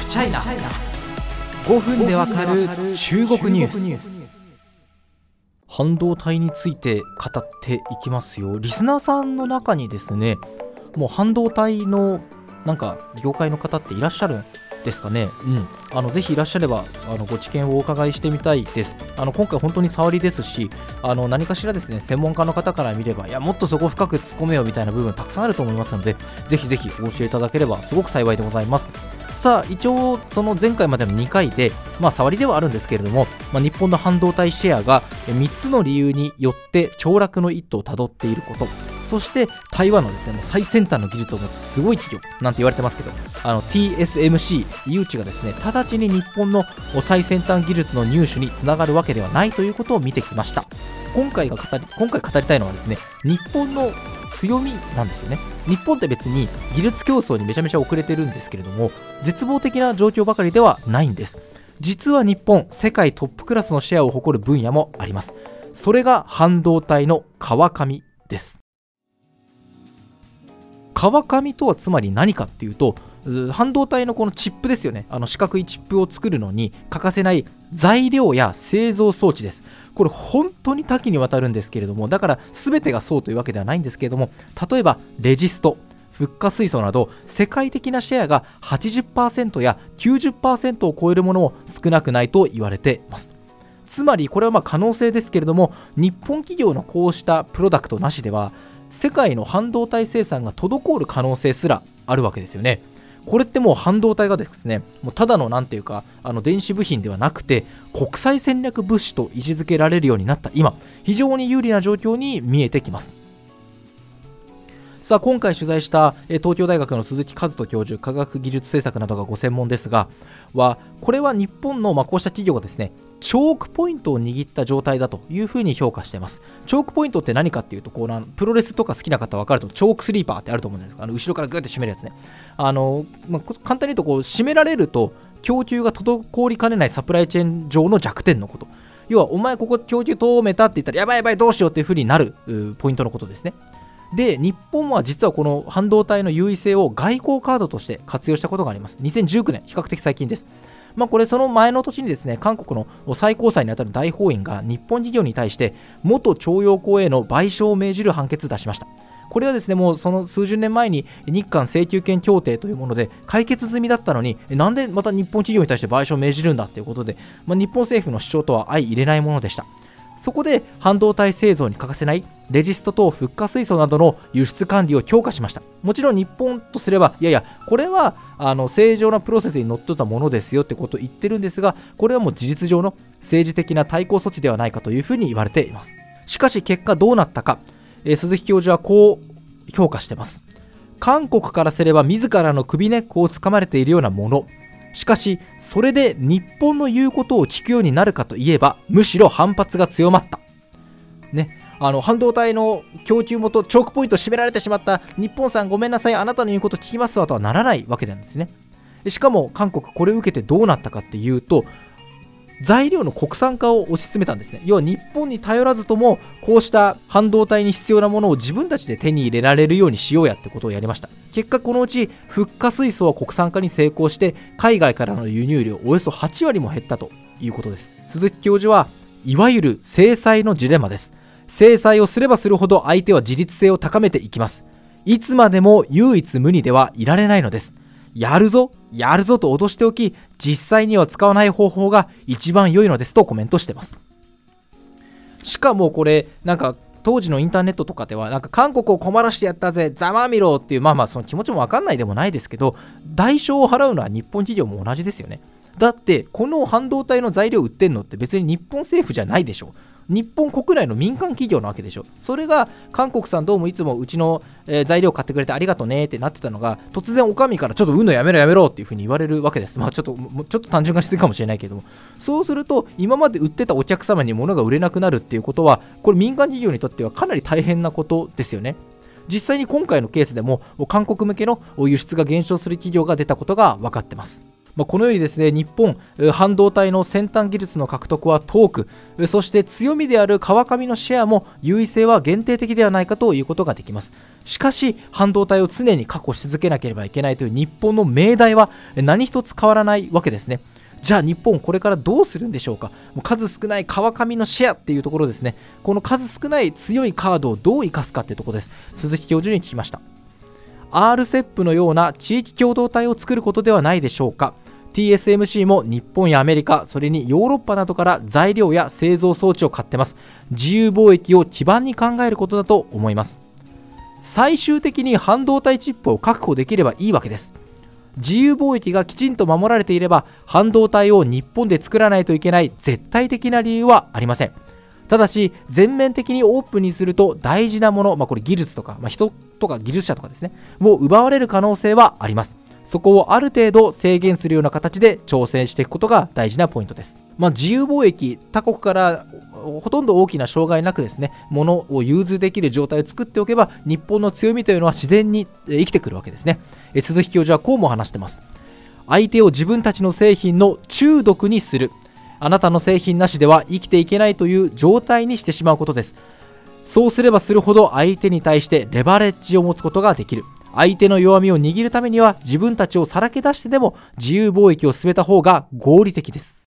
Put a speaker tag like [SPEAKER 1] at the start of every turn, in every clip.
[SPEAKER 1] フチャイナ5分でわかる中国ニュース。半導体について語っていきますよ。リスナーさんの中にですねもう半導体のなんか業界の方っていらっしゃるんですかね、うん、あのぜひいらっしゃればあのご知見をお伺いしてみたいです。あの今回本当に触りですしあの何かしらですね専門家の方から見ればいやもっとそこ深く突っ込めよみたいな部分たくさんあると思いますのでぜひぜひお教えいただければすごく幸いでございます。さあ一応その前回までの2回でまあ触りではあるんですけれども、まあ、日本の半導体シェアが3つの理由によって凋落の一途をたどっていること。そして台湾のですねもう最先端の技術を持つすごい企業なんて言われてますけどあの TSMC 誘致がですね直ちに日本の最先端技術の入手につながるわけではないということを見てきました。今回が語り今回語りたいのはですね日本の強みなんですよね。日本って別に技術競争にめちゃめちゃ遅れてるんですけれども絶望的な状況ばかりではないんです。実は日本世界トップクラスのシェアを誇る分野もあります。それが半導体の川上です。川上とはつまり何かっていうと半導体のこのチップですよね。あの四角いチップを作るのに欠かせない材料や製造装置です。これ本当に多岐にわたるんですけれどもだから全てがそうというわけではないんですけれども例えばレジストフッ化水素など世界的なシェアが80%や90%を超えるものも少なくないと言われています。つまりこれはま可能性ですけれども日本企業のこうしたプロダクトなしでは世界の半導体生産が滞る可能性すらあるわけですよね。これってもう半導体がですね、もうただの何ていうか、あの電子部品ではなくて、国際戦略物資と位置づけられるようになった今、非常に有利な状況に見えてきます。さあ今回取材した東京大学の鈴木和人教授科学技術政策などがご専門ですがはこれは日本のまこうした企業がですねチョークポイントを握った状態だというふうに評価しています。チョークポイントって何かっていうと、こうプロレスとか好きな方分かると、チョークスリーパーってあると思うんですかあの後ろからグーって締めるやつね。あのまあ、簡単に言うとこう、締められると、供給が滞りかねないサプライチェーン上の弱点のこと。要は、お前ここ供給止めたって言ったら、やばいやばいどうしようっていうふうになるポイントのことですね。で、日本は実はこの半導体の優位性を外交カードとして活用したことがあります。2019年、比較的最近です。まあ、これその前の年にですね韓国の最高裁にあたる大法院が日本企業に対して元徴用工への賠償を命じる判決を出しましたこれはですねもうその数十年前に日韓請求権協定というもので解決済みだったのになんでまた日本企業に対して賠償を命じるんだということで、まあ、日本政府の主張とは相入れないものでしたそこで半導体製造に欠かせないレジスト等フッ化水素などの輸出管理を強化しました。もちろん日本とすればいやいやこれはあの正常なプロセスにのっとったものですよってことを言ってるんですがこれはもう事実上の政治的な対抗措置ではないかというふうに言われています。しかし結果どうなったか、えー、鈴木教授はこう評価してます。韓国からすれば自らの首根っこをつかまれているようなもの。しかしそれで日本の言うことを聞くようになるかといえばむしろ反発が強まった。ね。あの半導体の供給元チョークポイント締められてしまった。日本さんごめんなさい。あなたの言うこと聞きますわとはならないわけなんですね。しかも韓国これを受けてどうなったかっていうと材料の国産化を推し進めたんですね。要は日本に頼らずともこうした半導体に必要なものを自分たちで手に入れられるようにしようやってことをやりました。結果このうちフッ化水素は国産化に成功して海外からの輸入量およそ8割も減ったということです。鈴木教授はいわゆる制裁のジレマです。制裁をすればするほど相手は自立性を高めていきます。いつまでも唯一無二ではいられないのです。やるぞやるぞと脅しておき実際には使わない方法が一番良いのですとコメントしてます。しかもこれなんか当時のインターネットとかではなんか韓国を困らしてやったぜざまみろっていうまあまあその気持ちも分かんないでもないですけど代償を払うのは日本企業も同じですよね。だってこの半導体の材料売ってんのって別に日本政府じゃないでしょ。日本国内の民間企業なわけでしょ。それが韓国さんどうもいつもうちの、えー、材料買ってくれてありがとねってなってたのが突然お上からちょっとうんのやめろやめろっていうふうに言われるわけです。まあちょっとちょっと単純化しすぎかもしれないけども。そうすると今まで売ってたお客様に物が売れなくなるっていうことはこれ民間企業にとってはかなり大変なことですよね。実際に今回のケースでも韓国向けの輸出が減少する企業が出たことが分かってますまあ、このようにですね日本半導体の先端技術の獲得は遠くそして強みである川上のシェアも優位性は限定的ではないかということができます。しかし半導体を常に確保し続けなければいけないという日本の命題は何一つ変わらないわけですね。じゃあ日本これからどうするんでしょうか？もう数少ない川上のシェアっていうところですね。この数少ない強いカードをどう生かすかっていうところです。鈴木教授に聞きました。RCEP のような地域共同体を作ることではないでしょうか？TSMC も日本やアメリカ、それにヨーロッパなどから材料や製造装置を買ってます。自由貿易を基盤に考えることだと思います。最終的に半導体チップを確保できればいいわけです。自由貿易がきちんと守られていれば、半導体を日本で作らないといけない絶対的な理由はありません。ただし、全面的にオープンにすると大事なもの、まあ、これ技術とか、まあ、人とか技術者とかですね、もう奪われる可能性はあります。そこをある程度制限するような形で挑戦していくことが大事なポイントです。まあ、自由貿易、他国からほとんど大きな障害なくですね、物を融通できる状態を作っておけば、日本の強みというのは自然に生きてくるわけですね。え鈴木教授はこうも話してます。相手を自分たちの製品の中毒にする。あなたの製品なしでは生きていけないという状態にしてしまうことです。そうすればするほど相手に対してレバレッジを持つことができる。相手の弱みを握るためには自分たちをさらけ出してでも自由貿易を進めた方が合理的です。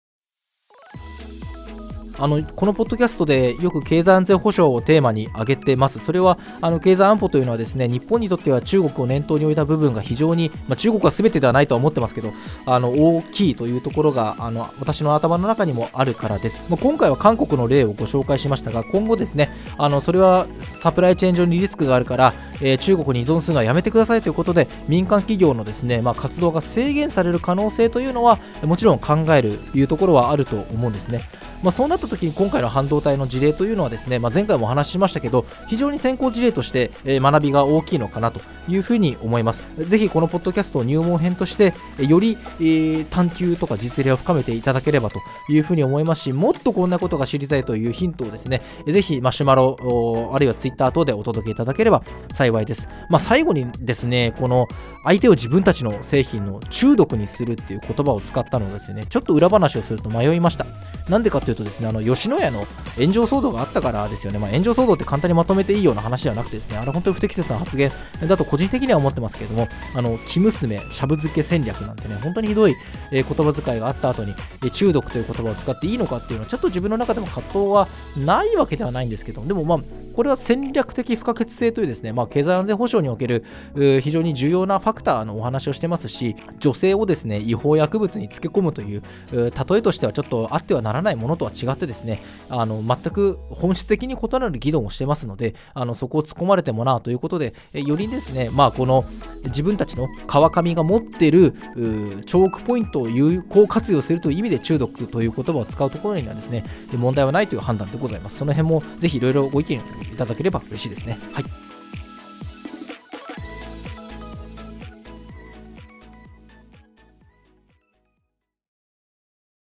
[SPEAKER 1] あのこのポッドキャストでよく経済安全保障をテーマに挙げてます。それはあの経済安保というのはですね日本にとっては中国を念頭に置いた部分が非常に、まあ、中国は全てではないとは思ってますけどあの大きいというところがあの私の頭の中にもあるからです。まあ、今回は韓国の例をご紹介しましたが今後ですねあのそれはサプライチェーン上にリスクがあるから、えー、中国に依存するのはやめてくださいということで民間企業のですね、まあ、活動が制限される可能性というのはもちろん考えるというところはあると思うんですね。まあ、そうなった時に今回の半導体の事例というのはですね、まあ、前回もお話ししましたけど非常に先行事例として、え、学びが大きいのかなというふうに思います。ぜひこのポッドキャストを入門編としてより、え、探求とか実例を深めていただければというふうに思いますしもっとこんなことが知りたいというヒントをですねぜひマシュマロあるいはツイッター等でお届けいただければ幸いです、まあ、最後にですねこの相手を自分たちの製品の中毒にするっていう言葉を使ったのですねちょっと裏話をすると迷いました。なんでかというとですねあの吉野家の炎上騒動があったからですよね、まあ、炎上騒動って簡単にまとめていいような話ではなくてですね、あれ本当に不適切な発言だと個人的には思ってますけれども、あの、生娘、しゃぶ漬け戦略なんてね、本当にひどい、え、言葉遣いがあった後に、え、中毒という言葉を使っていいのかっていうのは、ちょっと自分の中でも葛藤はないわけではないんですけど、でもまあ、これは戦略的不可欠性というですね、まあ、経済安全保障における非常に重要なファクターのお話をしてますし、女性をですね、違法薬物につけ込むという、例えとしてはちょっとあってはならないものとは違ってですね、あの全く本質的に異なる議論をしてますので、あのそこを突っ込まれてもなということで、よりですね、まあ、この自分たちの川上が持っているチョークポイントを有効活用するという意味で中毒という言葉を使うところにはですね、問題はないという判断でございます。その辺もぜひいろいろご意見いただければ嬉しいですね。はい